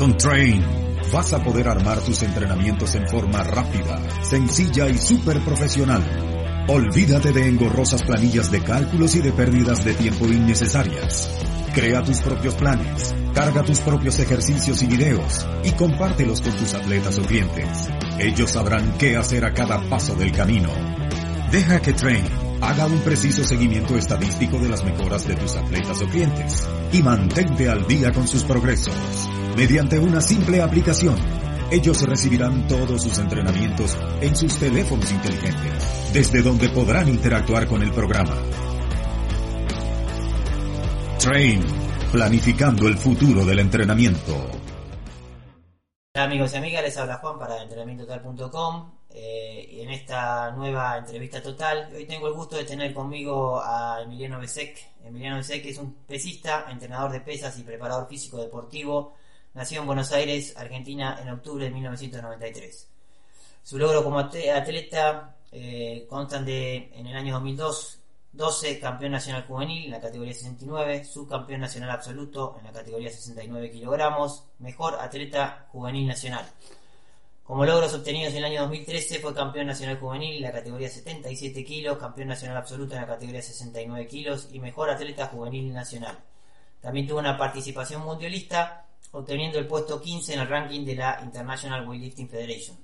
Con Train vas a poder armar tus entrenamientos en forma rápida, sencilla y súper profesional. Olvídate de engorrosas planillas de cálculos y de pérdidas de tiempo innecesarias. Crea tus propios planes, carga tus propios ejercicios y videos y compártelos con tus atletas o clientes. Ellos sabrán qué hacer a cada paso del camino. Deja que Train haga un preciso seguimiento estadístico de las mejoras de tus atletas o clientes y mantente al día con sus progresos. Mediante una simple aplicación, ellos recibirán todos sus entrenamientos en sus teléfonos inteligentes, desde donde podrán interactuar con el programa. Train, planificando el futuro del entrenamiento. Hola amigos y amigas, les habla Juan para entrenamientotal.com eh, y en esta nueva entrevista total hoy tengo el gusto de tener conmigo a Emiliano Besek. Emiliano Besek es un pesista, entrenador de pesas y preparador físico deportivo Nació en Buenos Aires, Argentina, en octubre de 1993. Su logro como atleta eh, constan de, en el año 2002, 12 campeón nacional juvenil en la categoría 69, subcampeón nacional absoluto en la categoría 69 kilogramos, mejor atleta juvenil nacional. Como logros obtenidos en el año 2013 fue campeón nacional juvenil en la categoría 77 kilos, campeón nacional absoluto en la categoría 69 kilos y mejor atleta juvenil nacional. También tuvo una participación mundialista obteniendo el puesto 15 en el ranking de la International Weightlifting Federation.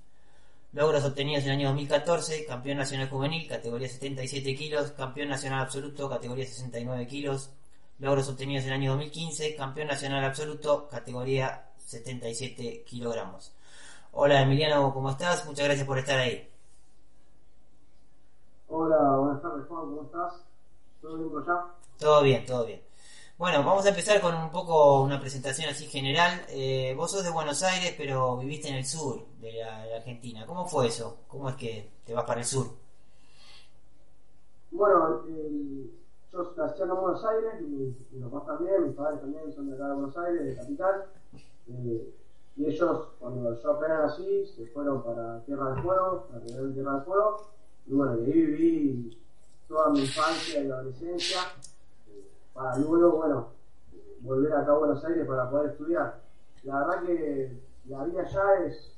Logros obtenidos en el año 2014, campeón nacional juvenil, categoría 77 kilos, campeón nacional absoluto, categoría 69 kilos. Logros obtenidos en el año 2015, campeón nacional absoluto, categoría 77 kilogramos. Hola Emiliano, ¿cómo estás? Muchas gracias por estar ahí. Hola, buenas tardes Juan, ¿cómo estás? ¿Todo bien por allá? Todo bien, todo bien. Bueno, vamos a empezar con un poco una presentación así general. Eh, vos sos de Buenos Aires, pero viviste en el sur de la, Argentina. ¿Cómo fue eso? ¿Cómo es que te vas para el sur? Bueno, yo nací en Buenos Aires, y mis papás también, mis padres también son de acá de Buenos Aires, de capital. Eh, y ellos, cuando yo apenas nací, se fueron para Tierra del Fuego, para Tierra del Fuego. Y bueno, ahí viví toda mi infancia y adolescencia para luego, bueno, volver acá a Buenos Aires para poder estudiar. La verdad que la vida allá es,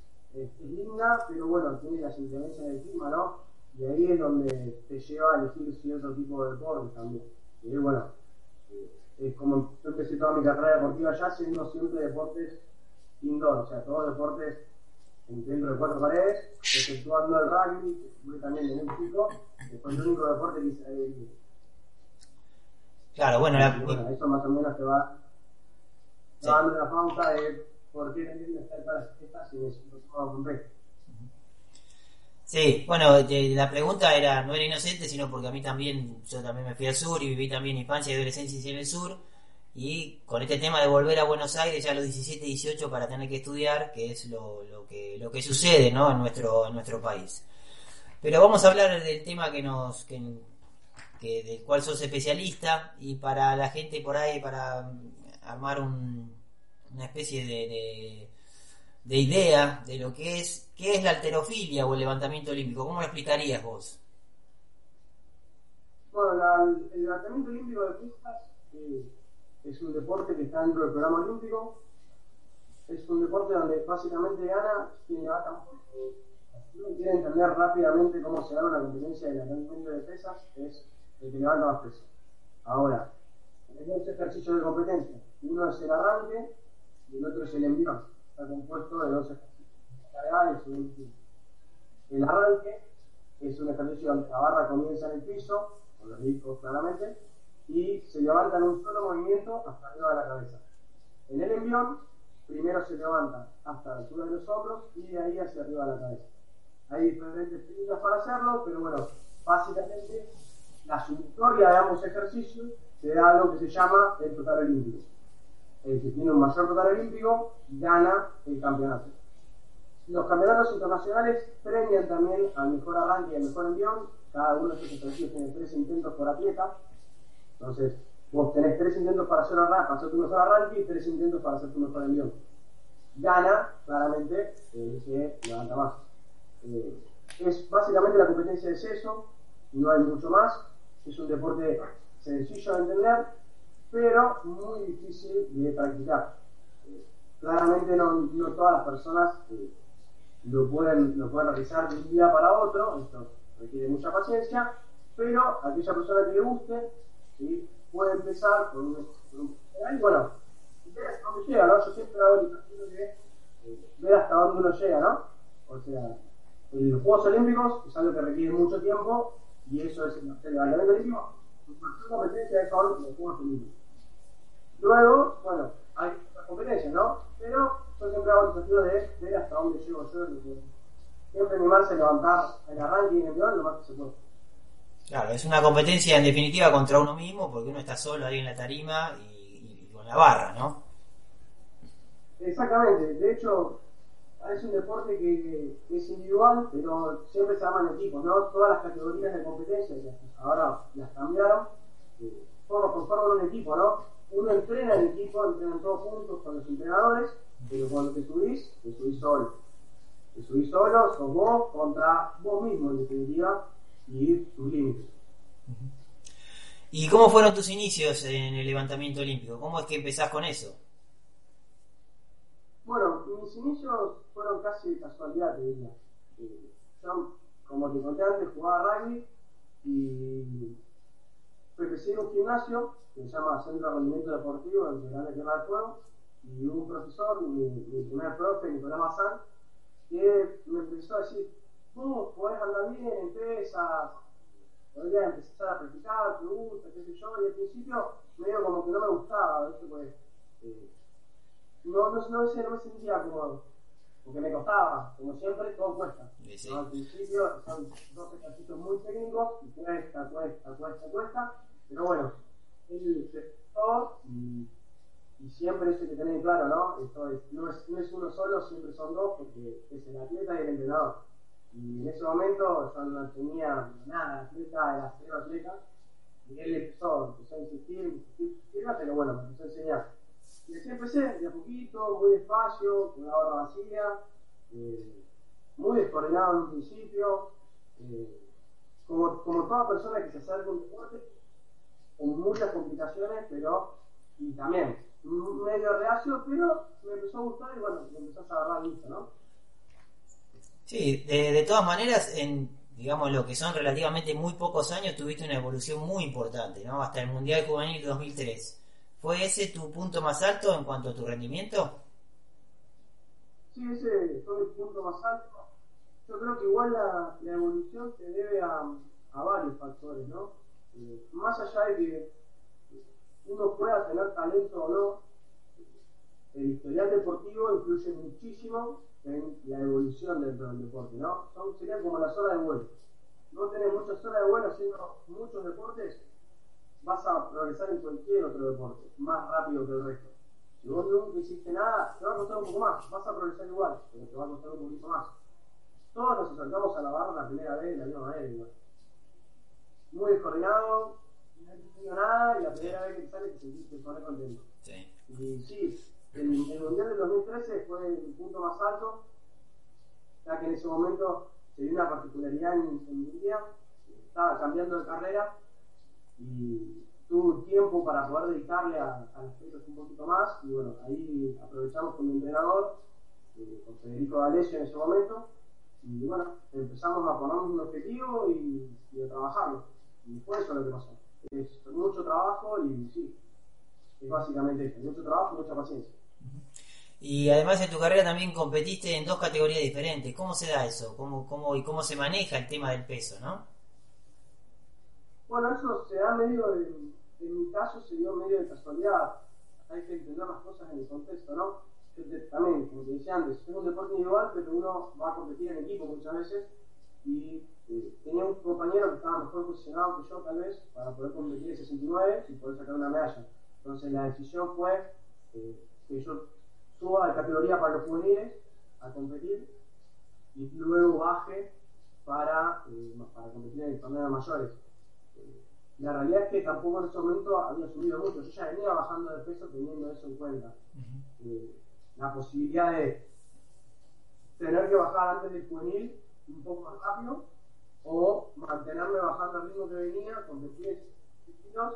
linda, pero bueno, tiene las influencias del clima, ¿no? Y ahí es donde te lleva a elegir cierto tipo de deportes también. Y bueno, eh, es como yo empecé toda mi carrera deportiva allá haciendo siempre deportes indoor, o sea, todos deportes dentro de cuatro paredes, exceptuando el rugby, que también de muy chico, después el único deporte que hice, Claro, bueno, bueno eso más o menos te va, dando la pauta de por qué para las fiestas y no Sí, bueno, la pregunta era no era inocente, sino porque a mí también, yo también me fui al sur y viví también infancia y adolescencia en el sur. Y con este tema de volver a Buenos Aires ya a los 17, 18 para tener que estudiar, que es lo, lo, que, lo que sucede ¿no? en, nuestro, en nuestro país. Pero vamos a hablar del tema que nos, que, que del cual sos especialista y para la gente por ahí, para armar una especie de, de, idea de lo que es, qué es la alterofilia o el levantamiento olímpico. ¿Cómo lo explicarías vos? Bueno, el levantamiento olímpico de pistas eh, es un deporte que está dentro del programa olímpico. Es un deporte donde básicamente gana quien levanta más. Uno quiere entender rápidamente cómo se gana una competencia de levantamiento de pesas, es el que levanta más peso. Ahora, dos ejercicios de competencia. Uno es el arranque y el otro es el envión. Está compuesto de dos ejercicios. El arranque es un ejercicio donde la barra comienza en el piso, con los discos claramente, y se levanta en un solo movimiento hasta arriba de la cabeza. En el envión, primero se levanta hasta la altura de los hombros y de ahí hacia arriba de la cabeza. Hay diferentes técnicas para hacerlo, pero bueno, básicamente la sumatoria de ambos ejercicios se da algo que se llama el total olímpico. El que tiene un mayor total olímpico gana el campeonato. Los campeonatos internacionales premian también al mejor arranque y al mejor envión. Cada uno de estos ejercicios tiene tres intentos por atleta. Entonces, vos tenés tres intentos para hacer, para hacer tu mejor arranque y tres intentos para hacer tu mejor envión. Gana, claramente, el que levanta más. Eh, es básicamente la competencia de eso, no hay mucho más. Es un deporte sencillo de entender, pero muy difícil de practicar. Claramente no, no, todas las personas eh, lo, pueden, lo pueden realizar de un día para otro, esto requiere mucha paciencia, pero aquella persona que le guste puede empezar con un, y bueno, ver hasta dónde llega, ¿no? Yo siempre hago el de eh, ver hasta dónde uno llega, ¿no? O sea, los Juegos Olímpicos es algo que requiere mucho tiempo y eso es el levantamiento olímpico, su competencia son los Juegos Olímpicos. Luego, bueno, hay otras competencias, ¿no? Pero yo siempre hago el desafío de ver hasta dónde llego yo. Siempre animarse a levantar el arranque y el envión lo más que se puede. Claro, es una competencia en definitiva contra uno mismo porque uno está solo ahí en la tarima y, y con la barra, ¿no? Exactamente, de hecho es un deporte que, es individual, pero siempre se llaman equipos, ¿no? Todas las categorías de competencia, ahora las cambiaron, eh, forman un equipo, ¿no? Uno entrena en equipo, entrenan todos juntos con los entrenadores, pero cuando te subís, te subís solo. Te subís solo, sos vos contra vos mismo, en definitiva, y tus límites. ¿Y cómo fueron tus inicios en el levantamiento olímpico? ¿Cómo es que empezás con eso? Bueno, mis inicios fueron casi de casualidad, te diría. Eh, yo, como te conté antes, jugaba rugby y empecé en un gimnasio que se llama Centro de Rendimiento Deportivo en Grande Tierra del Fuego y un profesor, mi, primer profe, Nicolás Mazán, que me empezó a decir, vos podés andar bien, empiezas, podrías empezar a practicar, te gusta, qué sé yo, y al principio medio como que no me gustaba. Pues, eh, no, no, no, no me sentía cómodo, porque me costaba, como siempre, todo cuesta. Sí, Al principio son dos ejercicios muy técnicos, y cuesta, cuesta, cuesta, cuesta, pero bueno, él se y, y siempre eso hay que tener claro, ¿no? Esto es, no, es, no es uno solo, siempre son dos, porque es el atleta y el entrenador. Y en ese momento yo no tenía nada, atleta, era cero atleta, y él empezó, empezó a insistir, insistir, insistir, pero bueno, me empezó a enseñar. Y así empecé, de a poquito, muy despacio, con una barra vacía, eh, muy descoordinado en un principio, eh, como, como toda persona que se acerca a un deporte, con muchas complicaciones, pero, y también, medio reacio, pero me empezó a gustar y bueno, me empezó a agarrar listo, ¿no? Sí, de, de todas maneras, en digamos lo que son relativamente muy pocos años, tuviste una evolución muy importante, ¿no? Hasta el Mundial Juvenil 2003. ¿Fue ese tu punto más alto en cuanto a tu rendimiento? Sí, ese fue el punto más alto. Yo creo que igual la, evolución se debe a, a, varios factores, ¿no? Eh, más allá de que uno pueda tener talento o no, el historial deportivo influye muchísimo en la evolución dentro del deporte, ¿no? Son, serían como las horas de vuelo. No tener muchas horas de vuelo haciendo muchos deportes, vas a progresar en cualquier otro deporte, más rápido que el resto. Si vos nunca hiciste nada, te va a costar un poco más, vas a progresar igual, pero te va a costar un poquito más. Todos nos acercamos a la barra la primera vez de la misma manera igual. Muy descoordinado, no entendido nada y la primera vez que te sale te sentiste poner contento. Sí. Y sí, el, el Mundial del 2013 fue el punto más alto, ya que en ese momento se dio una particularidad en, en mi vida, estaba cambiando de carrera y tuve tiempo para poder dedicarle a, a las un poquito más y bueno, ahí aprovechamos con mi entrenador, eh, con Federico D'Alessio en ese momento y bueno, empezamos a ponernos un objetivo y, y a trabajarlo y fue eso lo que pasó. Es mucho trabajo y sí, es básicamente eso, mucho trabajo y mucha paciencia. Y además en tu carrera también competiste en dos categorías diferentes. ¿Cómo se da eso? ¿Cómo, cómo, ¿Y cómo se maneja el tema del peso, no? Bueno, eso se da medio de, en mi caso se dio medio de casualidad. Hay que entender las cosas en el contexto, ¿no? También, como te decía antes, es un deporte individual, pero uno va a competir en equipo muchas veces y eh, tenía un compañero que estaba mejor posicionado que yo tal vez para poder competir en 69 y poder sacar una medalla. Entonces la decisión fue eh, que yo suba de categoría para los juveniles a competir y luego baje para, eh, para competir en el torneo de mayores. La realidad es que tampoco en ese momento había subido mucho, yo ya venía bajando de peso teniendo eso en cuenta. Eh, la posibilidad de tener que bajar antes del juvenil un poco más rápido o mantenerme bajando al ritmo que venía, competir en kilos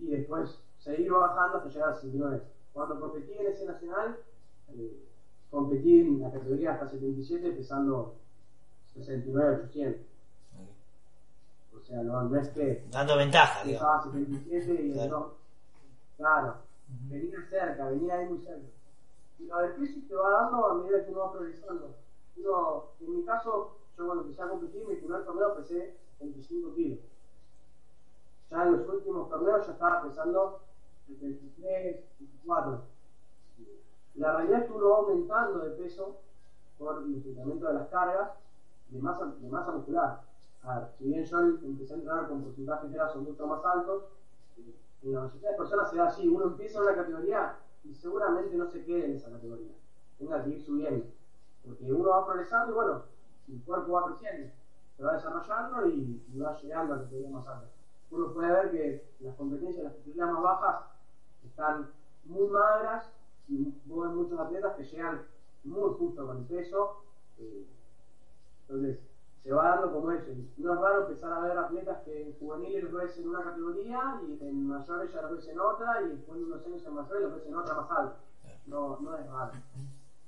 y después seguir bajando hasta llegar a 69. Cuando competí en ese nacional, eh, competí en la categoría hasta 77 pesando 69, 800. O sea, no, no es que Dando ventaja, digamos. pesaba 77 y Claro. no. Claro, venía cerca, venía ahí muy cerca. Y lo del peso te va dando a medida que uno va progresando. Uno, en mi caso, yo cuando empecé a competir, mi primer torneo pesé 25 kilos. Ya en los últimos torneos ya estaba pesando 73, 24. La realidad es que uno va aumentando de peso por el incremento de las cargas de masa, de masa muscular. A ver, si bien yo empecé a entrenar con porcentajes grasa mucho más altos, eh, en la mayoría de personas se da así, uno empieza en una categoría y seguramente no se quede en esa categoría, tenga que ir subiendo, porque uno va progresando y bueno, el cuerpo va creciendo, se va desarrollando y, va llegando a categorías más altas. Uno puede ver que las competencias, las categorías más bajas, están muy magras y vos muchos atletas que llegan muy justo con el peso. eh, entonces, se va dando como eso. No es raro empezar a ver atletas que en juveniles los ves en una categoría y en mayores ya los ves en otra y después de unos años en mayores los ves en otra más alta. No, no es raro.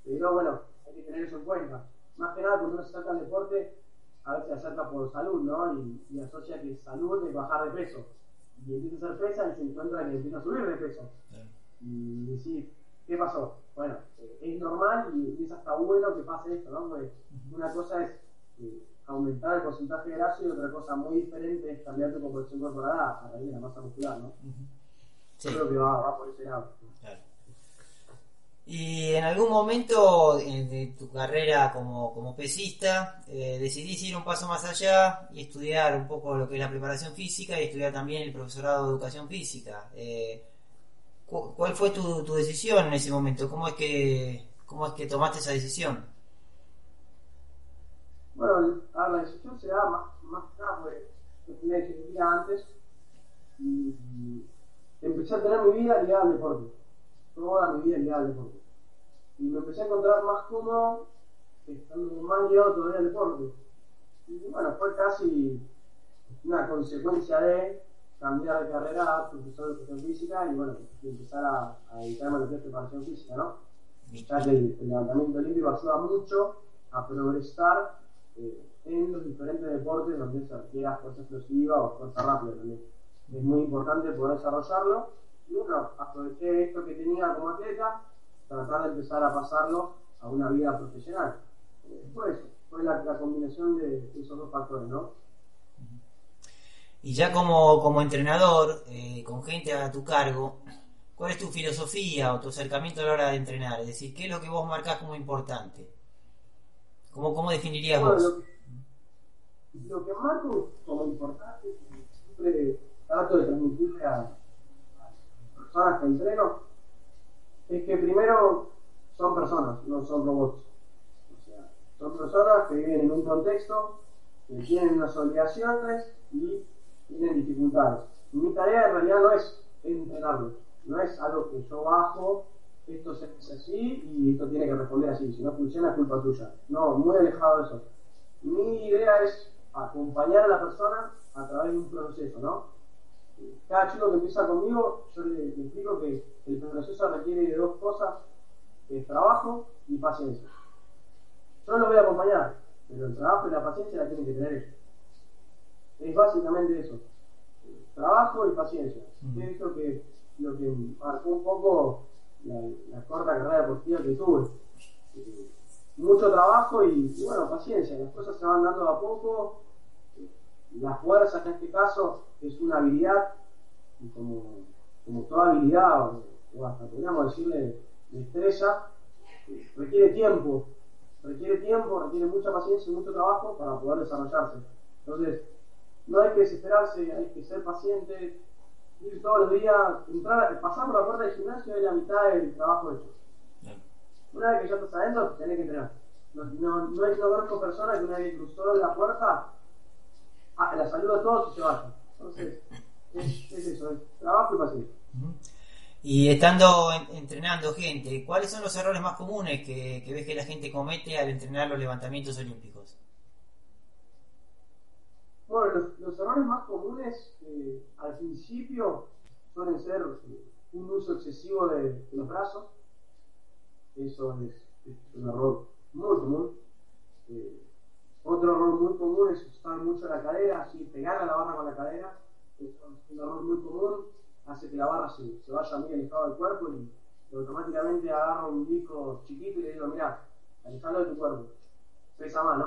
Pero bueno, hay que tener eso en cuenta. Más que nada cuando uno se saca el deporte, a veces se acerca por salud, ¿no? Y, y asocia que salud es bajar de peso. Y empieza a hacer pesa y se encuentra que empieza a subir de peso. Y decir, ¿qué pasó? Bueno, eh, es normal y es hasta bueno que pase esto, ¿no? Porque una cosa es eh, aumentar el porcentaje de grasa y otra cosa muy diferente es cambiar tu composición corporal a, raíz de la masa muscular, ¿no? Sí. Yo creo que va, va por ese lado. Claro. Y en algún momento eh, de tu carrera como, como pesista, eh, decidís ir un paso más allá y estudiar un poco lo que es la preparación física y estudiar también el profesorado de educación física. Eh, cu- ¿Cuál fue tu, tu decisión en ese momento? ¿Cómo es que, cómo es que tomaste esa decisión? Bueno, a la decisión se da más, más que porque yo tenía ingeniería antes y, empecé a tener mi vida ligada al deporte. Toda mi vida ligada al deporte. Y me empecé a encontrar más cómodo estando más ligado todavía al deporte. Y bueno, fue casi una consecuencia de cambiar de carrera profesor de educación física y bueno, y empezar a, a dedicarme a lo que es preparación física, ¿no? ya que el, el levantamiento olímpico ayuda mucho a progresar eh, en los diferentes deportes donde se requiera fuerza explosiva o fuerza rápida también. Es muy importante poder desarrollarlo y bueno, aproveché esto que tenía como atleta, tratar de empezar a pasarlo a una vida profesional. Eh, fue fue la, la combinación de esos dos factores, ¿no? Y ya como, como entrenador, eh, con gente a tu cargo, ¿cuál es tu filosofía o tu acercamiento a la hora de entrenar? Es decir, ¿qué es lo que vos marcás como importante? ¿Cómo, cómo definirías Bueno, vos? lo, que, lo que marco como importante, siempre trato de transmitirle a, a las personas que entreno, es que primero son personas, no son robots. O sea, son personas que viven en un contexto, que tienen unas obligaciones y tienen dificultades. Mi tarea en realidad no es entrenarlos, no es algo que yo bajo, esto hace así y esto tiene que responder así, si no funciona es culpa tuya. No, muy alejado de eso. Mi idea es acompañar a la persona a través de un proceso, ¿no? Cada chico que empieza conmigo, yo le, le explico que el proceso requiere de dos cosas, que es trabajo y paciencia. Yo lo voy a acompañar, pero el trabajo y la paciencia la tienen que tener ellos. Es básicamente eso. Trabajo y paciencia. Ujú. Es lo que, lo que marcó un poco la, corta carrera deportiva que tuve. Eh, mucho trabajo y, bueno, paciencia. Las cosas se van dando a poco. La fuerza en este caso es una habilidad y como, como toda habilidad, o, o hasta podríamos decirle destreza, eh, requiere tiempo. Requiere tiempo, requiere mucha paciencia y mucho trabajo para poder desarrollarse. Entonces, no hay que desesperarse, hay que ser paciente, ir todos los días, entrar, pasar por la puerta del gimnasio es la mitad del trabajo hecho. Una vez que ya estás adentro, tenés que entrenar. No, no, no, no conozco personas que una vez cruzó la puerta, ah, la saluda a todos y se vayan. Entonces, es, es eso, es trabajo y paciencia. Y estando entrenando gente, ¿cuáles son los errores más comunes que, ves que la gente comete al entrenar los levantamientos olímpicos? Bueno, los, errores más comunes eh, al principio suelen ser eh, un uso excesivo de, los brazos. Eso es, un error muy común. Eh, otro error muy común es usar mucho la cadera, así pegar a la barra con la cadera. Es un error muy común hace que la barra se, vaya muy alejado del cuerpo y, automáticamente agarro un disco chiquito y le digo, mira, alejalo de tu cuerpo. Pesa más.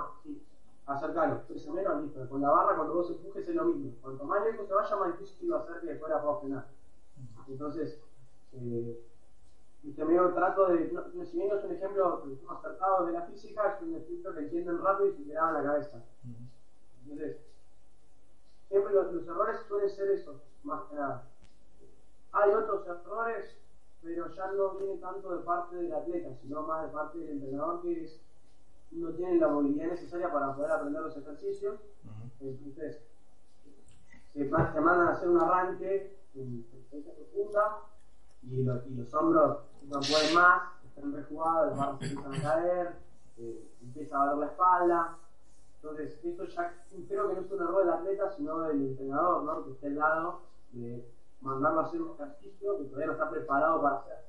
Acercalo, pesa menos, listo. Con la barra cuando vos empujes es lo mismo. Cuanto más lejos se vaya, más difícil va a ser que la pueda frenar. Entonces, eh, y también trato de, no, si bien es un ejemplo más acertado de la física, es un ejemplo que entienden rápido y se quedan en la cabeza. Entonces, siempre los, los errores suelen ser eso, más que nada. Hay otros errores, pero ya no viene tanto de parte del atleta, sino más de parte del entrenador que no tiene la movilidad necesaria para poder aprender los ejercicios. Entonces, se, mandan a hacer un arranque en profunda y, y los hombros no pueden más, están rejugados, las manos empiezan a caer, eh, empieza a ver la espalda. Entonces, esto ya creo que no es un error del atleta, sino del entrenador, ¿no? que esté al lado de mandarlo a hacer un ejercicio que todavía no está preparado para hacer.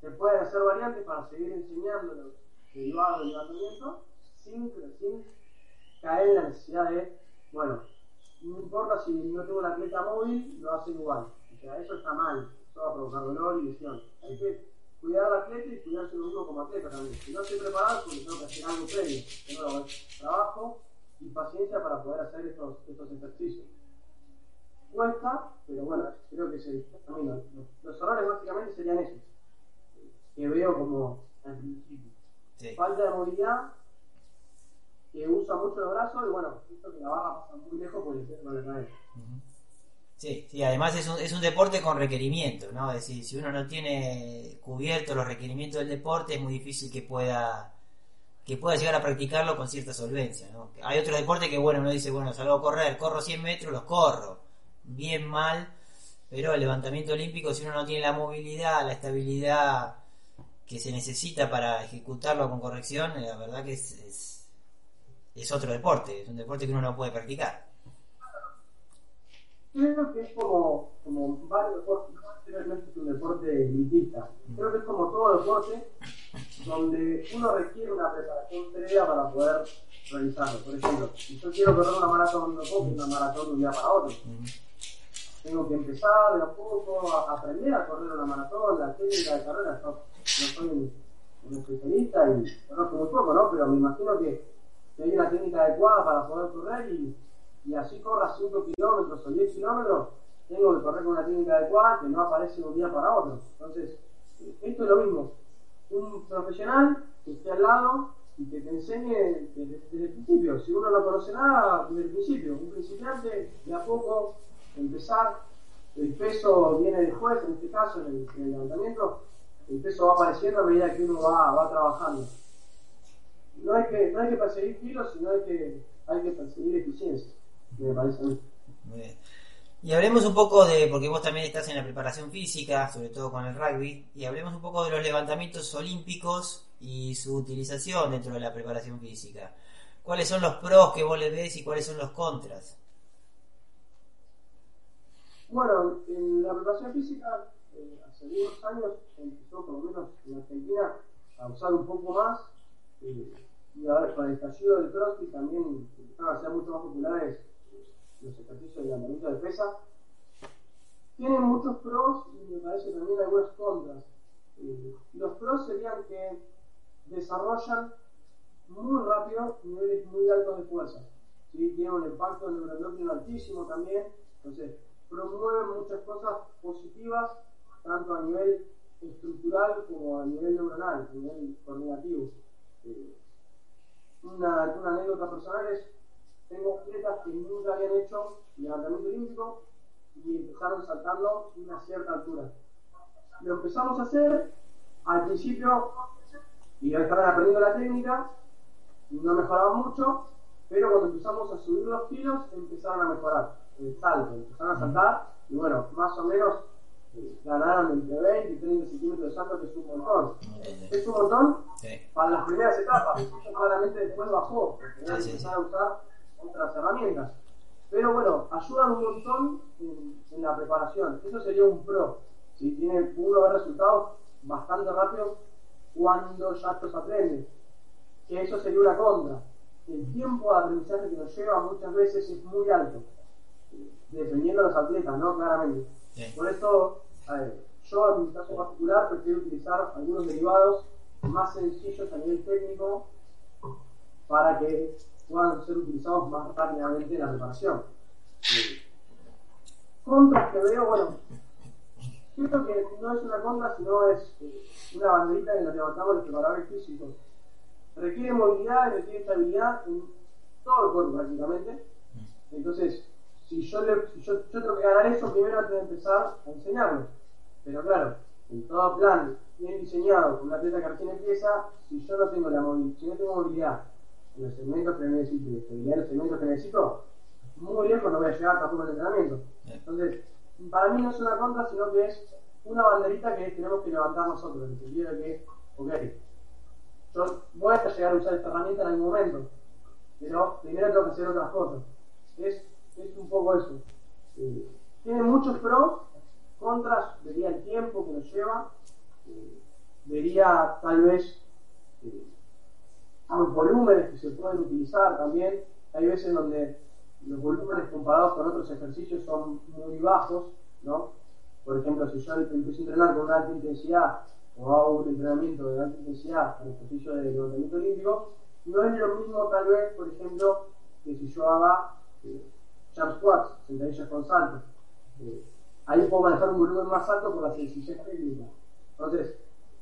Se pueden hacer variantes para seguir enseñando los derivados del levantamiento sin, sin caer en la necesidad de, bueno, no importa si no tengo una atleta móvil, lo hacen igual. O sea, eso está mal, eso va a provocar dolor y lesión. Hay que cuidar al atleta y cuidarse uno como atleta también. Si no estoy preparado, porque tengo que hacer algo previo. Tengo trabajo y paciencia para poder hacer estos, estos ejercicios cuesta, pero bueno, creo que es el camino. Los, errores básicamente serían esos, que veo como al principio. Falta de movilidad, que usa mucho los brazos y bueno, esto que la barra pasa muy lejos porque no le. Sí, sí, además es un, es un deporte con requerimientos, ¿no? Es decir, si uno no tiene cubierto los requerimientos del deporte, es muy difícil que pueda que pueda llegar a practicarlo con cierta solvencia, ¿no? Hay otros deportes que, bueno, uno dice, bueno, salgo a correr, corro 100 metros, los corro bien mal, pero el levantamiento olímpico, si uno no tiene la movilidad, la estabilidad que se necesita para ejecutarlo con corrección, la verdad que es, es, otro deporte, es un deporte que uno no puede practicar. Creo que es como, como varios deportes, no es un deporte elitista. Creo que es como todo deporte donde uno requiere una preparación previa para poder realizarlo. Por ejemplo, si yo quiero correr una maratón, no puedo una maratón de un día para otro tengo que empezar de a poco a aprender a correr una maratón, la técnica de carrera. No soy un, especialista y conozco muy poco, ¿no? Pero me imagino que, hay una técnica adecuada para poder correr y, y así corra 5 kilómetros o 10 kilómetros, tengo que correr con una técnica adecuada que no aparece de un día para otro. Entonces, esto es lo mismo. Un profesional que esté al lado y que te enseñe desde, desde el principio. Si uno no conoce nada, desde el principio. Un principiante, de a poco, empezar, el peso viene después, en este caso, en el, levantamiento, el peso va apareciendo a medida que uno va, va trabajando. No hay, que, no hay que perseguir kilos, sino hay que, hay que perseguir eficiencia, me parece a mí. Muy bien. Y hablemos un poco de, porque vos también estás en la preparación física, sobre todo con el rugby, y hablemos un poco de los levantamientos olímpicos y su utilización dentro de la preparación física. ¿Cuáles son los pros que vos le ves y cuáles son los contras? Bueno, en la preparación física, eh, hace unos años empezó, por lo menos en Argentina, a usar un poco más. Eh, y a ver, con el estallido del CrossFit también empezaron a ser mucho más populares eh, los ejercicios de levantamiento de pesa. Tienen muchos pros y me parece también algunas contras. los pros serían que desarrollan muy rápido niveles muy altos de fuerza. ¿sí? Tienen un impacto neuroendocrino altísimo también. Entonces, promueven muchas cosas positivas, tanto a nivel estructural como a nivel neuronal, a nivel coordinativo. Eh, una, una, anécdota personal es, tengo atletas que nunca habían hecho levantamiento olímpico y empezaron saltando una cierta altura. Lo empezamos a hacer, al principio y estaban aprendiendo la técnica, no mejoraban mucho, pero cuando empezamos a subir los kilos empezaron a mejorar el salto, empezaron a saltar y bueno, más o menos eh, ganaron entre 20 y 30 centímetros de salto, que es un montón. Es un montón para las primeras etapas, claramente después bajó, porque empezar a usar otras herramientas. Pero bueno, ayudan un montón en, la preparación. Eso sería un pro. Si tiene, uno ver resultados bastante rápidos cuando ya los aprende. Que eso sería una contra. El tiempo de aprendizaje que nos lleva muchas veces es muy alto. Dependiendo de los atletas, ¿no? Claramente. Por eso, yo en mi caso particular prefiero utilizar algunos derivados más sencillos a nivel técnico para que puedan ser utilizados más rápidamente en la preparación. Contras que veo, bueno, siento que no es una contra, sino es eh, una banderita que nos levantamos los preparadores físicos. Requiere movilidad, requiere estabilidad en todo el cuerpo prácticamente. Entonces, si yo, le, si yo, yo tengo que ganar eso, primero antes de empezar a enseñarlo. Pero claro, en todo plan bien diseñado, con una atleta que recién empieza, si yo no tengo la movilidad, si no tengo movilidad en los segmentos que necesito, estabilidad en los segmentos que necesito, muy lejos no voy a llegar tampoco el entrenamiento. Entonces, para mí no es una contra, sino que es una banderita que tenemos que levantar nosotros, en el sentido de que, ok, yo voy a llegar a usar esta herramienta en algún momento, pero primero tengo que hacer otras cosas. Es, es un poco eso. Eh, tiene muchos pros, contras, vería el tiempo que nos lleva, eh, vería tal vez eh, los volúmenes que se pueden utilizar también. Hay veces donde los volúmenes comparados con otros ejercicios son muy bajos, ¿no? Por ejemplo, si yo empiezo a entrenar con una alta intensidad o hago un entrenamiento de alta intensidad con ejercicio de levantamiento olímpico, no es lo mismo tal vez, por ejemplo, que si yo haga eh, jump squats, sentadillas con salto. Eh, ahí puedo manejar un volumen más alto por la sencillez técnica. Entonces,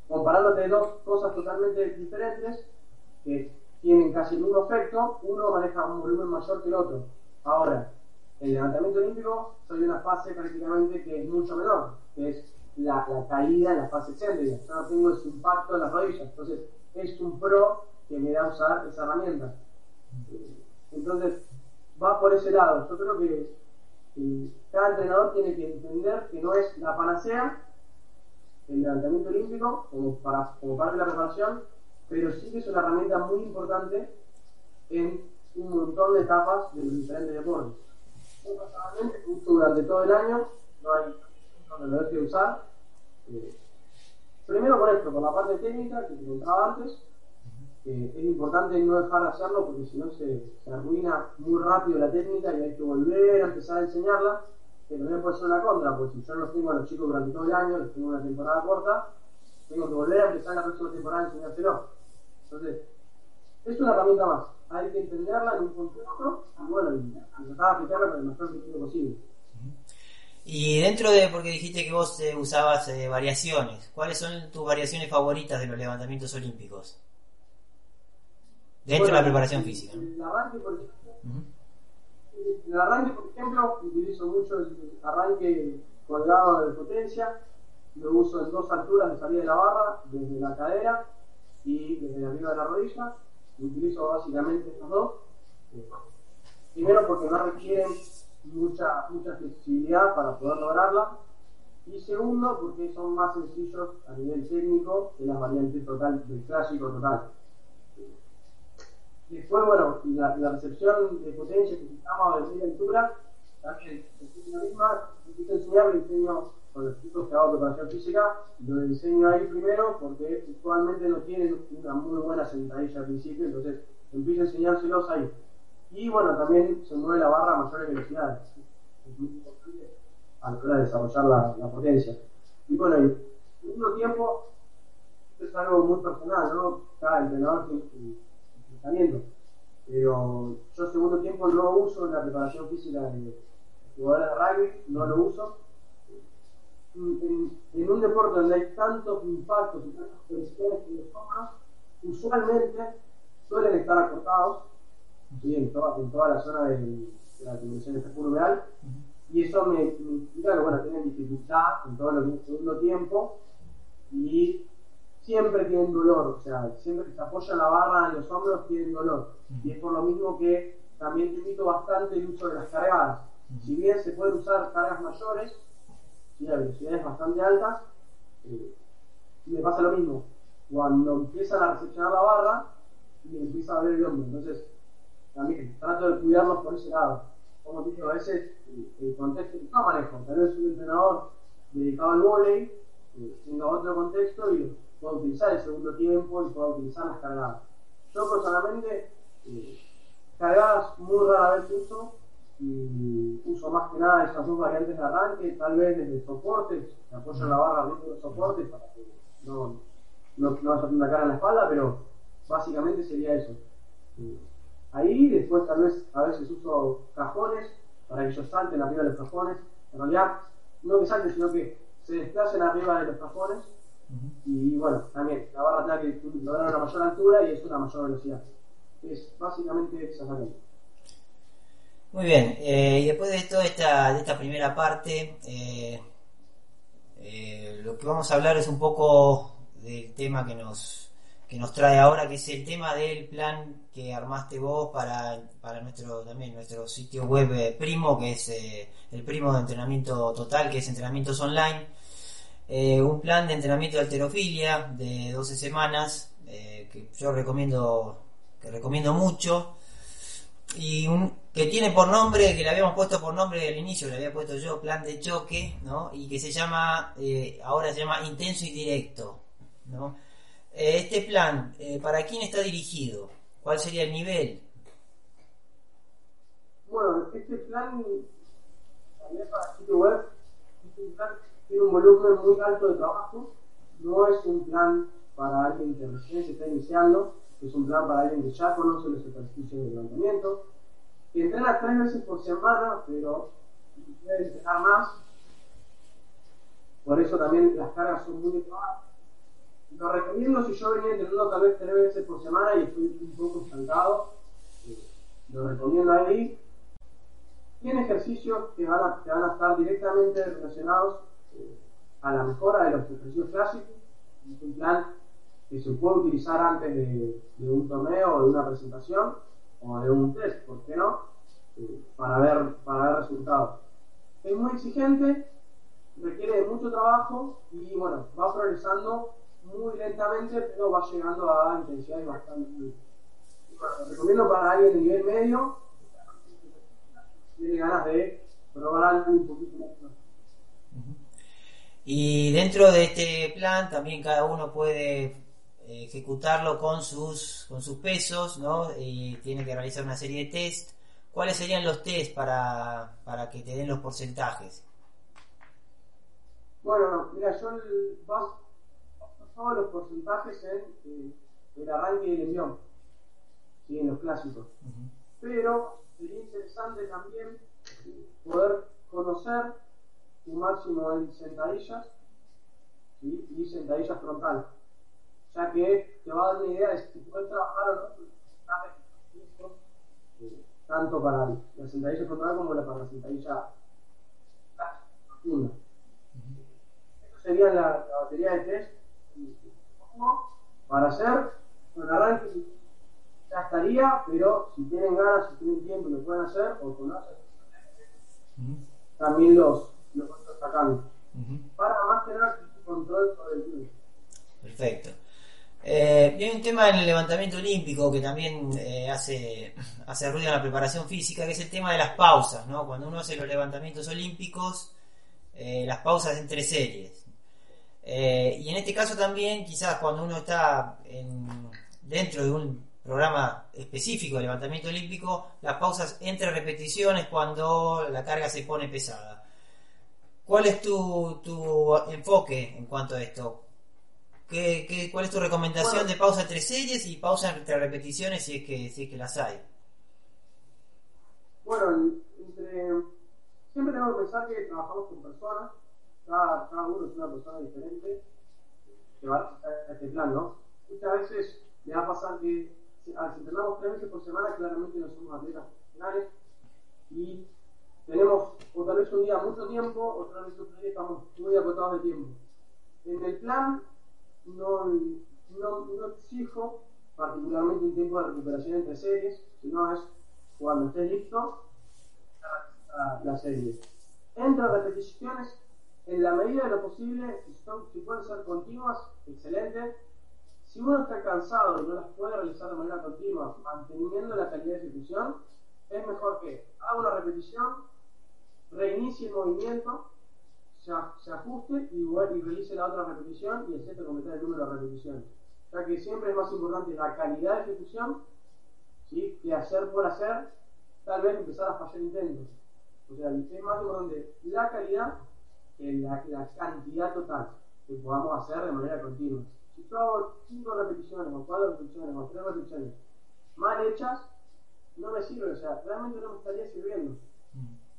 comparándote dos cosas totalmente diferentes, que tienen casi el mismo efecto, uno maneja un volumen mayor que el otro. Ahora, el levantamiento olímpico soy una fase prácticamente que es mucho menor, que es la, caída en la fase excéntrica. Yo no tengo ese impacto en las rodillas. Entonces, es un pro que me da usar esa herramienta. Entonces, va por ese lado. Yo creo que cada entrenador tiene que entender que no es la panacea el levantamiento olímpico como, para, como parte de la preparación, pero sí que es una herramienta muy importante en un montón de etapas de los diferentes deportes. Justo durante todo el año, no hay donde lo que usar. Eh, primero por esto, por la parte técnica que te antes, es importante no dejar de hacerlo porque si no se, se, arruina muy rápido la técnica y hay que volver a empezar a enseñarla, que también puede ser una contra, porque si yo no tengo a los chicos durante todo el año, los tengo una temporada corta, tengo que volver a empezar la próxima temporada a enseñárselo. Entonces, es una herramienta más hay que entenderla en un contexto y bueno, y tratar de aplicarla con el mejor sentido posible. Y dentro de, porque dijiste que vos eh, usabas eh, variaciones, ¿cuáles son tus variaciones favoritas de los levantamientos olímpicos? Dentro de la preparación física. El arranque, por ejemplo, el arranque, por ejemplo, utilizo mucho el arranque colgado de potencia, lo uso en dos alturas de salida de la barra, desde la cadera y desde arriba de la rodilla utilizo básicamente estos dos. Primero porque no requieren mucha, mucha flexibilidad para poder lograrla. Y segundo porque son más sencillos a nivel técnico que las variantes total, del clásico total. Después, bueno, la, recepción de potencia que utilizamos de media altura, también es la misma, necesito enseñar diseño con los chicos que hago preparación física, lo diseño ahí primero porque actualmente no tienen una muy buena sentadilla al principio, entonces empiezo a enseñárselos ahí. Y bueno, también se mueve la barra a mayores velocidades. Es muy importante a la hora de desarrollar la, potencia. Y bueno, y al tiempo, es algo muy personal, ¿no? Cada entrenador tiene pensamiento. Pero yo segundo tiempo no uso la preparación física de jugadores de rugby, no lo uso en, un deporte donde hay tantos impactos y tantas presiones en los hombros, usualmente suelen estar acotados ¿sí? en, toda, en toda la zona de, de la Convención de Fútbol Real. Y eso me, me implica que bueno, tienen dificultad en todo lo que es segundo tiempo y siempre tienen dolor, o sea, siempre que se apoya la barra en los hombros tienen dolor. Y es por lo mismo que también limito bastante el uso de las cargadas. Si bien se pueden usar cargas mayores, y a velocidades bastante altas, eh, me pasa lo mismo. Cuando empiezan a recepcionar la barra, me empieza a ver el hombro. Entonces, también trato de cuidarlos por ese lado. Como te digo, a veces eh, el contexto no manejo, tal vez un entrenador dedicado al volei, eh, tenga otro contexto y puedo utilizar el segundo tiempo y puedo utilizar las cargadas. Yo personalmente, eh, cargadas muy rara vez uso y uso más que nada esas dos variantes de arranque, tal vez desde soportes, que apoyo la barra dentro de soportes para que no, no, no vaya a tener una cara en la espalda, pero básicamente sería eso. Eh, Ahí después tal vez a veces uso cajones para que ellos salten arriba de los cajones. En realidad, no que salten, sino que se desplacen arriba de los cajones. Y bueno, también la barra tiene que lograr una mayor altura y es una mayor velocidad. Es básicamente es Muy bien, eh, y después de toda esta, de esta primera parte, eh, eh, lo que vamos a hablar es un poco del tema que nos, que nos trae ahora, que es el tema del plan que armaste vos para, para nuestro también nuestro sitio web primo, que es el primo de entrenamiento total, que es entrenamientos online. Eh, un plan de entrenamiento de alterofilia de 12 semanas, que yo recomiendo, que recomiendo mucho. Y un, que tiene por nombre, que le habíamos puesto por nombre al inicio, le había puesto yo, plan de choque, ¿no? Y que se llama, ahora se llama intenso y directo, ¿no? Eh, este plan, eh, ¿para quién está dirigido? ¿Cuál sería el nivel? Bueno, este plan, también para sitio web, es un plan tiene un volumen muy alto de trabajo. No es un plan para alguien que recién se está iniciando, es un plan para alguien que ya conoce los ejercicios de levantamiento, que entrena tres veces por semana, pero puede entrenar más. Por eso también las cargas son muy elevadas lo recomiendo si yo venía entrenando tal vez tres veces por semana y estoy un poco estancado. Eh, lo recomiendo ahí. Tiene ejercicios que van a, que van a estar directamente relacionados a la mejora de los ejercicios clásicos. Es un plan que se puede utilizar antes de, un torneo o de una presentación o de un test, ¿por qué no? Eh, para, ver, para ver resultados. Es muy exigente, requiere de mucho trabajo y bueno, va progresando muy lentamente, pero va llegando a intensidades bastante. Recomiendo para alguien de nivel medio, tiene ganas de probar algo un poquito más. Y dentro de este plan también cada uno puede eh, ejecutarlo con sus, con sus pesos, ¿no? Y tiene que realizar una serie de test. ¿Cuáles serían los test para, para que te den los porcentajes? Bueno, mira, yo el, todos los porcentajes en eh, el arranque y el envión, ¿sí? en los clásicos. Pero sería interesante también poder conocer un máximo en sentadillas ¿sí? y sentadillas frontales, ya que te va a dar una idea de si puedes trabajar o no eh, tanto para la sentadilla frontal como para la sentadilla profunda. Esto sería la, la batería de test para hacer un arranque ya estaría, pero si tienen ganas, si tienen tiempo, lo pueden hacer o conocen. También los, Para más que nada control sobre el tiempo. Perfecto. Eh, hay un tema en el levantamiento olímpico que también eh, hace, hace ruido en la preparación física, que es el tema de las pausas, ¿no? Cuando uno hace los levantamientos olímpicos, eh, las pausas entre series. Eh, y en este caso también, quizás cuando uno está dentro de un programa específico de levantamiento olímpico, las pausas entre repeticiones cuando la carga se pone pesada. ¿Cuál es tu, tu enfoque en cuanto a esto? ¿Qué, qué, cuál es tu recomendación de pausa entre series y pausa entre repeticiones si es que, si es que las hay? Bueno, entre... siempre tengo que pensar que trabajamos con personas cada, cada uno es una persona diferente que va a este plan, ¿no? Muchas veces me va a pasar que si, ah, si entrenamos tres veces por semana, claramente no somos atletas profesionales y tenemos o tal vez un día mucho tiempo, o tal vez otro día estamos muy acotados de tiempo. En el plan no, no, no exijo particularmente un tiempo de recuperación entre series, sino es cuando estés listo, la, la serie. Entre repeticiones, en la medida de lo posible, si, son, si pueden ser continuas, excelente. Si uno está cansado y no las puede realizar de manera continua, manteniendo la calidad de ejecución, es mejor que haga una repetición, reinicie el movimiento, se, se ajuste y, y, realice la otra repetición y etcétera, completar el número de repeticiones. Sea que siempre es más importante la calidad de ejecución ¿sí? que hacer por hacer, tal vez empezar a fallar intentos. O sea, es más importante la calidad que la, la cantidad total que podamos hacer de manera continua. Si yo hago 5 repeticiones, o 4 repeticiones, o 3 repeticiones mal hechas, no me sirve, o sea, realmente no me estaría sirviendo.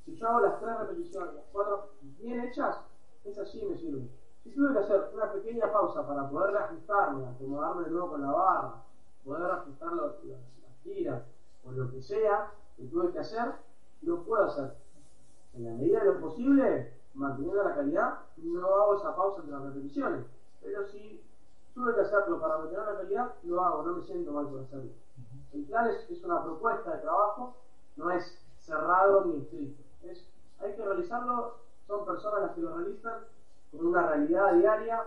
Si yo hago las 3 repeticiones, las 4 bien hechas, esas sí me sirven. Si tuve que hacer una pequeña pausa para poder ajustarme, acomodarme de nuevo con la barra, poder ajustar los, los, las tiras, o lo que sea que tuve que hacer, lo puedo hacer. En la medida de lo posible, manteniendo la calidad, no hago esa pausa entre las repeticiones. Pero si tuve que hacerlo para mantener la calidad, lo hago, no me siento mal por hacerlo. El plan es, es una propuesta de trabajo, no es cerrado ni estricto. Hay que realizarlo, son personas las que lo realizan con una realidad diaria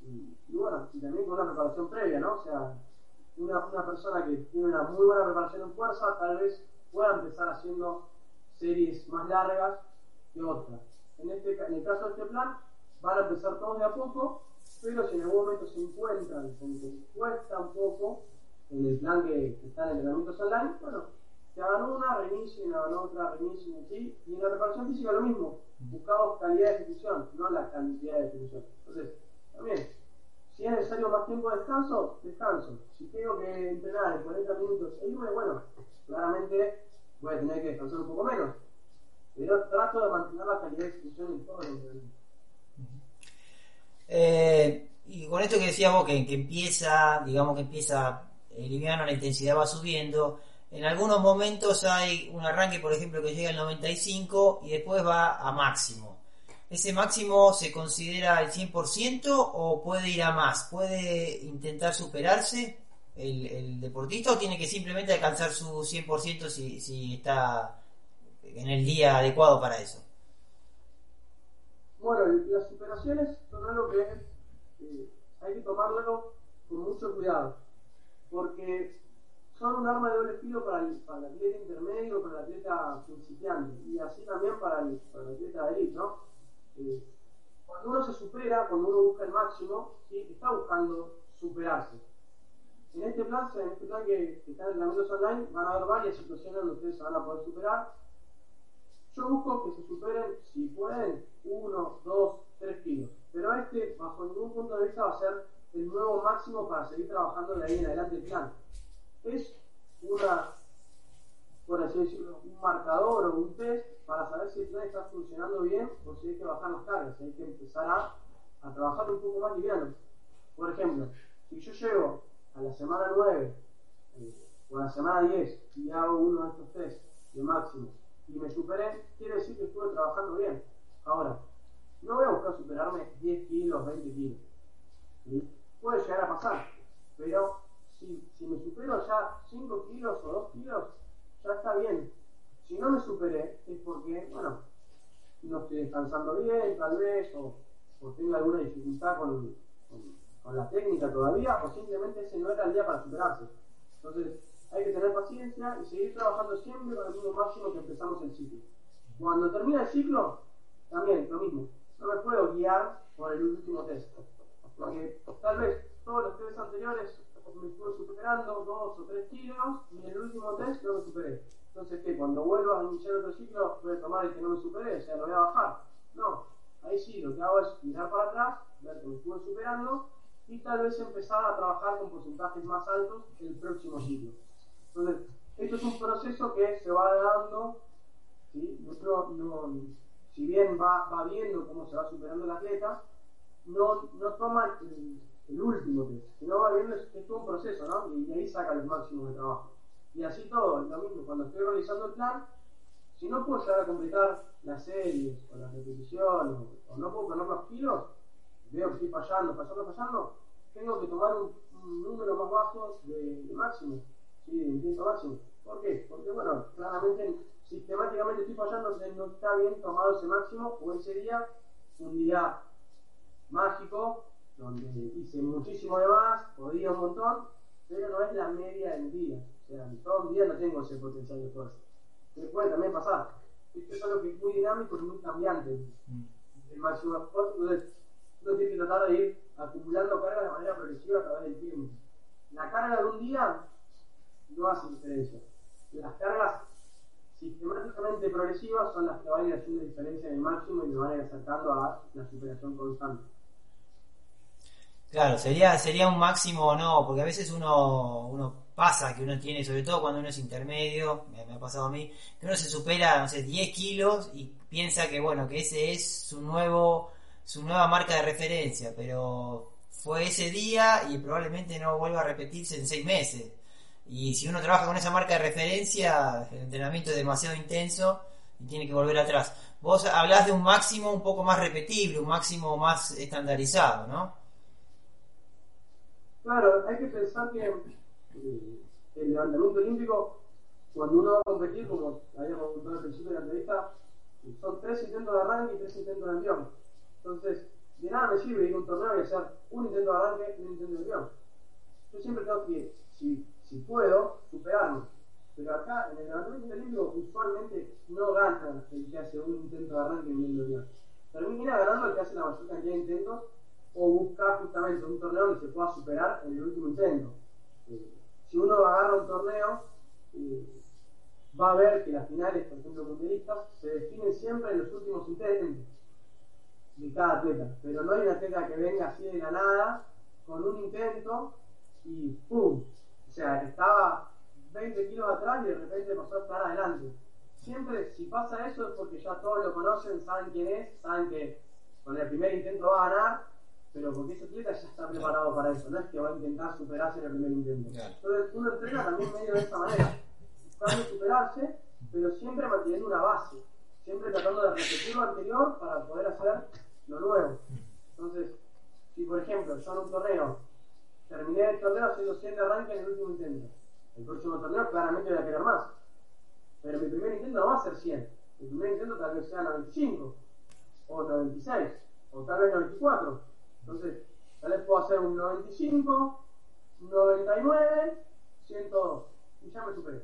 y, y bueno, y también con una preparación previa, ¿no? O sea, una, una persona que tiene una muy buena preparación en fuerza tal vez pueda empezar haciendo series más largas que otras. En, este, en el caso de este plan, van a empezar todos de a poco, pero si en algún momento se encuentran con que cuesta un poco en el plan que, que está en entrenamientos online, bueno, se hagan una, reinicien, hagan otra, reinicien, ¿sí? Y en la preparación física lo mismo, buscamos calidad de ejecución, no la cantidad de ejecución. Entonces, también, si es necesario más tiempo de descanso, descanso. Si tengo que entrenar en 40 minutos e irme, bueno, claramente voy a tener que descansar un poco menos. Pero trato de mantener la calidad de ejecución en todo el entrenamiento. Eh, y con esto que decías vos, que, empieza, digamos que empieza el liviano, la intensidad va subiendo. En algunos momentos hay un arranque, por ejemplo, que llega al 95 y después va a máximo. ¿Ese máximo se considera el 100% o puede ir a más? ¿Puede intentar superarse el, deportista o tiene que simplemente alcanzar su 100% si, si está en el día adecuado para eso? Bueno, las superaciones son algo que eh, hay que tomarlo con mucho cuidado, porque son un arma de doble filo para el, para el atleta intermedio, para el atleta principiante, y así también para el, para el atleta de elite, ¿no? Eh, cuando uno se supera, cuando uno busca el máximo, ¿sí? está buscando superarse. En este plan, en este plan que, que está en entrenamientos online, van a haber varias situaciones donde ustedes se van a poder superar. Yo busco que se superen, si pueden, uno, dos, tres kilos. Pero este, bajo ningún punto de vista, va a ser el nuevo máximo para seguir trabajando de ahí en adelante el plan. Es una, por así decirlo, un marcador o un test para saber si el plan está funcionando bien o si hay que bajar las cargas, hay que empezar a, a trabajar un poco más liviano. Por ejemplo, si yo llego a la semana 9 eh, o a la semana 10 y hago uno de estos test de máximo y me superé, quiere decir que estuve trabajando bien. Ahora, no voy a buscar superarme 10 kilos, 20 kilos. Puede llegar a pasar, pero si, me supero ya 5 kilos o 2 kilos, ya está bien. Si no me superé, es porque, bueno, no estoy descansando bien, tal vez, o, o tengo alguna dificultad con, con, con, la técnica todavía, o simplemente ese no era el día para superarse. Entonces, hay que tener paciencia y seguir trabajando siempre con el mismo máximo que empezamos el ciclo. Cuando termina el ciclo, también lo mismo. No me puedo guiar por el último test. Porque tal vez todos los test anteriores me estuve superando dos o tres kilos y en el último test no me superé. Entonces, ¿qué? Cuando vuelvo a iniciar otro ciclo, voy a tomar el que no me superé, o sea, lo voy a bajar. No, ahí sí, lo que hago es mirar para atrás, ver que me estuve superando y tal vez empezar a trabajar con porcentajes más altos el próximo ciclo. Entonces, esto es un proceso que se va dando, ¿sí? no, no, si bien va, va viendo cómo se va superando el atleta, no, no toma el último test, sino va viendo es, es todo un proceso, ¿no? Y, de ahí saca los máximos de trabajo. Y así todo, lo mismo, cuando estoy realizando el plan, si no puedo llegar a completar las series o las repeticiones o, no puedo poner los kilos, veo que estoy fallando, fallando, fallando, tengo que tomar un, número más bajo de, máximo, ¿sí? de intento máximo. ¿Por qué? Porque, bueno, claramente, sistemáticamente estoy fallando, no está bien tomado ese máximo o ese día, un día mágico, donde hice muchísimo de más, podía un montón, pero no es la media del día. O sea, todo el día no tengo ese potencial de fuerza que puede también pasar. Esto es algo que es muy dinámico y muy cambiante. El máximo esfuerzo, entonces uno tiene que tratar de ir acumulando carga de manera progresiva a través del tiempo. La carga de un día no hace diferencia. Las cargas sistemáticamente progresivas son las que van a ir haciendo diferencia en el máximo y me van a ir acercando a la superación constante. Claro, sería, sería un máximo o no, porque a veces uno, uno pasa que uno tiene, sobre todo cuando uno es intermedio, me, ha pasado a mí, que uno se supera, no sé, 10 kilos y piensa que, bueno, que ese es su nuevo, su nueva marca de referencia, pero fue ese día y probablemente no vuelva a repetirse en 6 meses. Y si uno trabaja con esa marca de referencia, el entrenamiento es demasiado intenso y tiene que volver atrás. Vos hablás de un máximo un poco más repetible, un máximo más estandarizado, ¿no? Claro, hay que pensar que el levantamiento olímpico, cuando uno va a competir, como habíamos contado al principio de la entrevista, son tres intentos de arranque y tres intentos de avión. Entonces, de nada me sirve ir a un torneo y hacer un intento de arranque y un intento de avión. Yo siempre tengo que, si, si puedo, superarme. Pero acá, en el levantamiento olímpico, usualmente no gana el que hace un intento de arranque y un intento de avión. Termina ganando el que hace la mayor cantidad de intentos o buscar justamente un torneo donde se pueda superar en el último intento. Eh, si uno agarra un torneo, eh, va a ver que las finales, por ejemplo, mundialistas, se definen siempre en los últimos intentos de cada atleta. Pero no hay una atleta que venga así de la nada, con un intento y ¡pum! O sea, estaba 20 kilos atrás y de repente pasó a estar adelante. Siempre, si pasa eso, es porque ya todos lo conocen, saben quién es, saben que con el primer intento va a ganar pero porque ese atleta ya está preparado para eso, no es que va a intentar superarse en el primer intento. Entonces uno entrena también medio de esta manera, buscando superarse, pero siempre manteniendo una base, siempre tratando de repetir lo anterior para poder hacer lo nuevo. Entonces, si por ejemplo yo en un torneo terminé el torneo haciendo 100 arranques en el último intento, el próximo torneo claramente voy a querer más, pero mi primer intento no va a ser 100, el primer intento tal vez sea 95, o 96, o tal vez 94 entonces, tal vez puedo hacer un 95, 99, 102. Y ya me superé.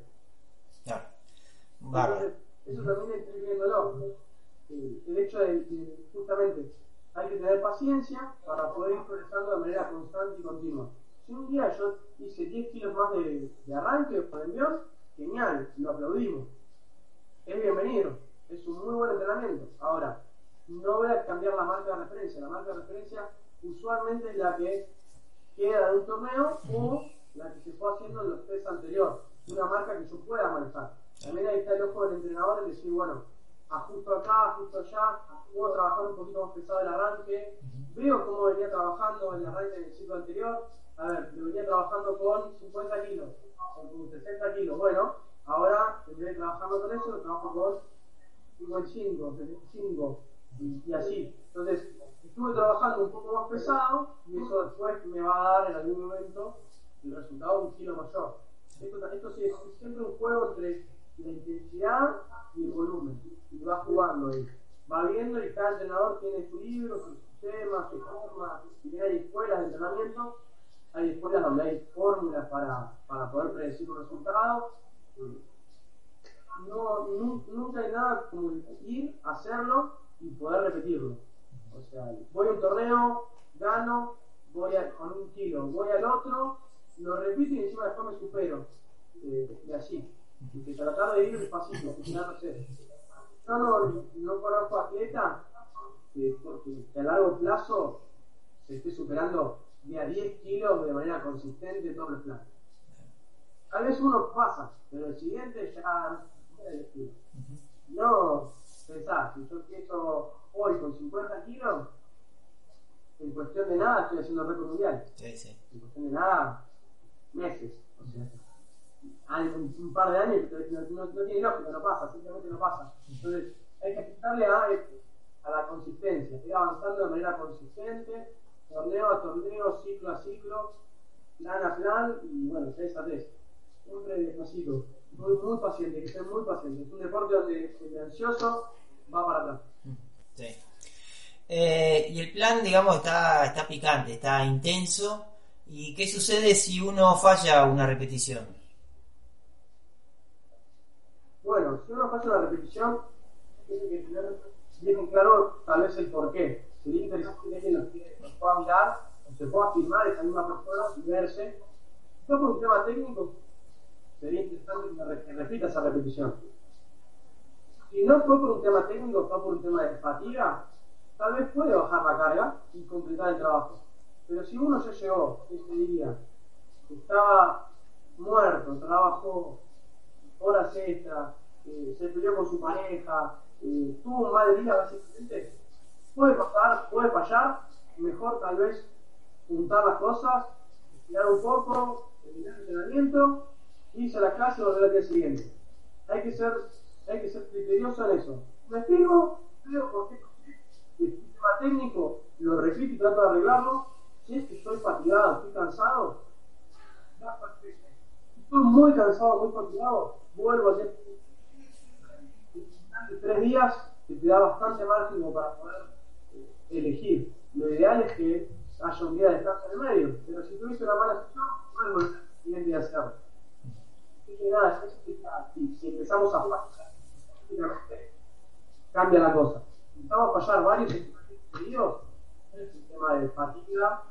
Claro. Entonces, eso también estoy viéndolo. Eh, el hecho de, justamente hay que tener paciencia para poder ir progresando de manera constante y continua. Si un día yo hice 10 kilos más de, de arranque por envión, genial, lo aplaudimos. Es bienvenido, es un muy buen entrenamiento. Ahora, no voy a cambiar la marca de referencia. La marca de referencia usualmente es la que queda de un torneo o la que se fue haciendo en los test anteriores, una marca que yo pueda manejar. También ahí está el ojo del entrenador en decir, bueno, ajusto acá, ajusto allá, puedo trabajar un poquito más pesado el arranque, veo cómo venía trabajando el arranque del ciclo anterior, a ver, lo venía trabajando con 50 kilos, o con 60 kilos, bueno, ahora en vez de trabajando con eso, lo trabajo con 55, 75 y, y así. Entonces, estuve trabajando un poco más pesado y eso después me va a dar en algún momento el resultado un kilo mayor. Esto, esto sí es siempre un juego entre la intensidad y el volumen. Y va jugando ahí. Va viendo y cada entrenador tiene su libro, su sistema, su forma. Si bien hay escuelas de entrenamiento, hay escuelas donde hay fórmulas para, para poder predecir un resultado. No, nunca hay nada como ir, hacerlo y poder repetirlo. O sea, voy a un torneo, gano, voy con un kilo, voy al otro, lo repito y encima después me supero. Eh, y así. Y que tratar de ir despacito, no sé. Yo no, no conozco atleta que, que a largo plazo se esté superando de a 10 kilos de manera consistente todos los planos. Tal vez uno pasa, pero el siguiente ya no pensá, si yo empiezo hoy con 50 kilos, en cuestión de nada estoy haciendo récord mundial. Sí, sí. En cuestión de nada, meses. O sea, hay un, un par de años no, no, no tiene lógica, no pasa, simplemente no pasa. Entonces, hay que apostarle a, esto, a la consistencia, ir avanzando de manera consistente, torneo a torneo, ciclo a ciclo, plan a plan y bueno, tres a tres. Siempre despacito, muy, muy paciente, que estén muy pacientes. Es un deporte donde el ansioso va para atrás. Sí. Eh, y el plan, digamos, está, está picante, está intenso. ¿Y qué sucede si uno falla una repetición? Bueno, si uno falla una repetición, tiene que tener bien claro tal vez el porqué. Sería interesante que nos, nos pueda mirar o se pueda filmar esa misma persona y verse. No por un tema técnico, sería interesante que, re- que repita esa repetición. Si no fue por un tema técnico, fue por un tema de fatiga, tal vez puede bajar la carga y completar el trabajo. Pero si uno ya llegó ese día, estaba muerto, trabajó horas extras, eh, se peleó con su pareja, eh, tuvo un mal día básicamente, puede pasar, puede fallar, mejor tal vez juntar las cosas, estirar un poco, terminar el entrenamiento, a la clase volver al día siguiente. Hay que ser, hay que ser criterioso en eso. Me explico, creo por qué el sistema técnico, lo repito y trato de arreglarlo. Si es que estoy fatigado, estoy cansado, estoy muy cansado, muy fatigado, vuelvo a hacer tres días que te da bastante como para poder eh, elegir. Lo ideal es que haya un día de descanso en el medio, pero si tuviste una mala sesión, vuelvo a hacerlo. Así que nada, es- es- si, empezamos a fallar, cambia la cosa. Empezamos a fallar varios seguidos, es un tema de fatiga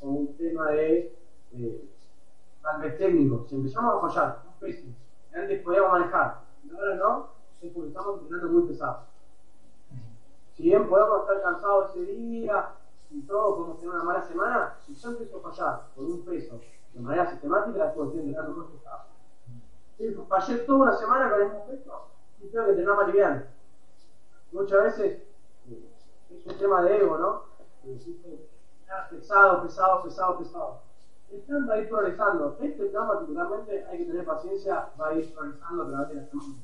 o un tema de eh, tal vez técnico. Si empezamos a fallar, es pésimo. Antes podíamos manejar, y ahora no, es porque estamos entrenando muy pesado. Si bien podemos estar cansados ese día y todo, podemos tener una mala semana, si yo empiezo a fallar por un peso de manera sistemática, después estoy entrenando muy pesado. Fallé toda una semana con el mismo peso y tengo que entrenar más liviano. Muchas veces es un tema de ego, ¿no? Entrenar pesado, pesado, pesado, pesado. Plan va a ir progresando. Este plan particularmente hay que tener paciencia, va a ir progresando a través de la semana.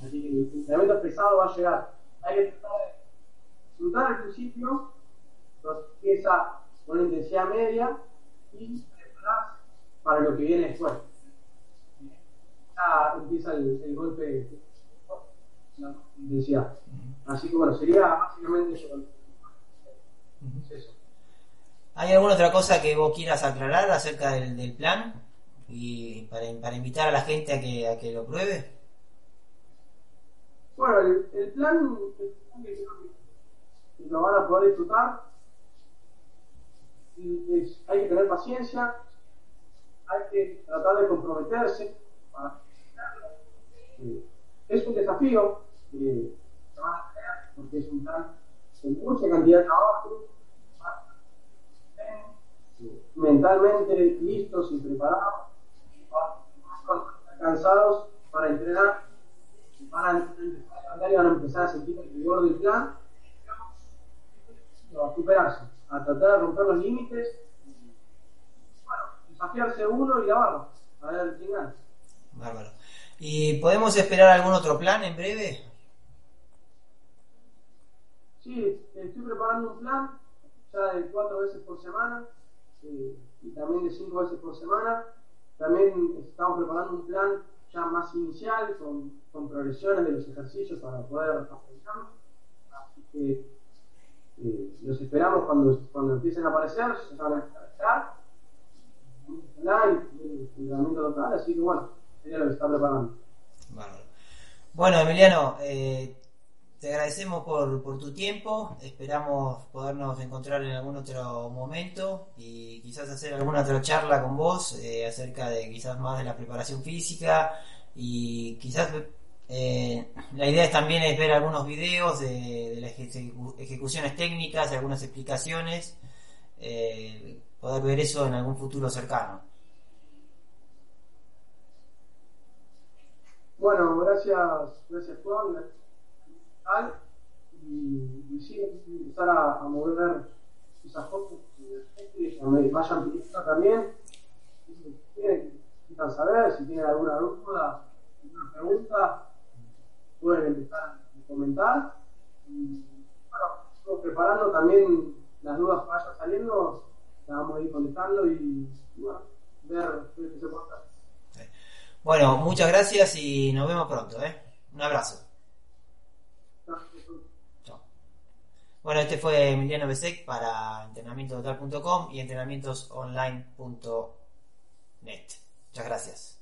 Así que el entrenamiento pesado va a llegar. Hay que tratar de disfrutar al principio, entonces empieza con una intensidad media y prepararse para lo que viene después. Ya empieza el, el golpe de intensidad. Así que bueno, sería básicamente eso. Es eso. ¿Hay alguna otra cosa que vos quieras aclarar acerca del, del plan? Y para, para invitar a la gente a que, a que lo pruebe. Bueno, el, el plan que lo van a poder disfrutar. Y es- hay que tener paciencia, hay que tratar de comprometerse para eh, es un desafío que se van a tener porque es un plan con mucha cantidad de trabajo eh, mentalmente listos y preparados cansados para entrenar empezar, van a empezar a sentir el rigor del plan a superarse, a tratar de romper los límites bueno, desafiarse uno y la a ver gana Bárbaro. ¿Y podemos esperar algún otro plan en breve? Sí, estoy preparando un plan ya de cuatro veces por semana eh, y también de cinco veces por semana. También estamos preparando un plan ya más inicial con, progresiones de los ejercicios para poder aprovecharlos. Así que eh, los esperamos cuando, cuando empiecen a aparecer, se van a estar. Online, el entrenamiento total, así que bueno, Bueno, Emiliano, eh, te agradecemos por, por tu tiempo. Esperamos podernos encontrar en algún otro momento y quizás hacer alguna otra charla con vos eh, acerca de quizás más de la preparación física y quizás eh, la idea es también es ver algunos videos de, las ejecu- ejecuciones técnicas, algunas explicaciones, eh, poder ver eso en algún futuro cercano. Bueno, gracias, gracias Juan, gracias Al, y, y sí, empezar a, a mover esas cosas que vayan pidiendo también. Si quieren saber, si tienen alguna duda, alguna pregunta, pueden empezar a comentar. Y bueno, preparando también las dudas que vayan saliendo, las vamos a ir contestando y, bueno, ver qué se puede hacer. Bueno, muchas gracias y nos vemos pronto. ¿eh? Un abrazo. Bueno, este fue Emiliano Besek para entrenamientototal.com y entrenamientosonline.net. Muchas gracias.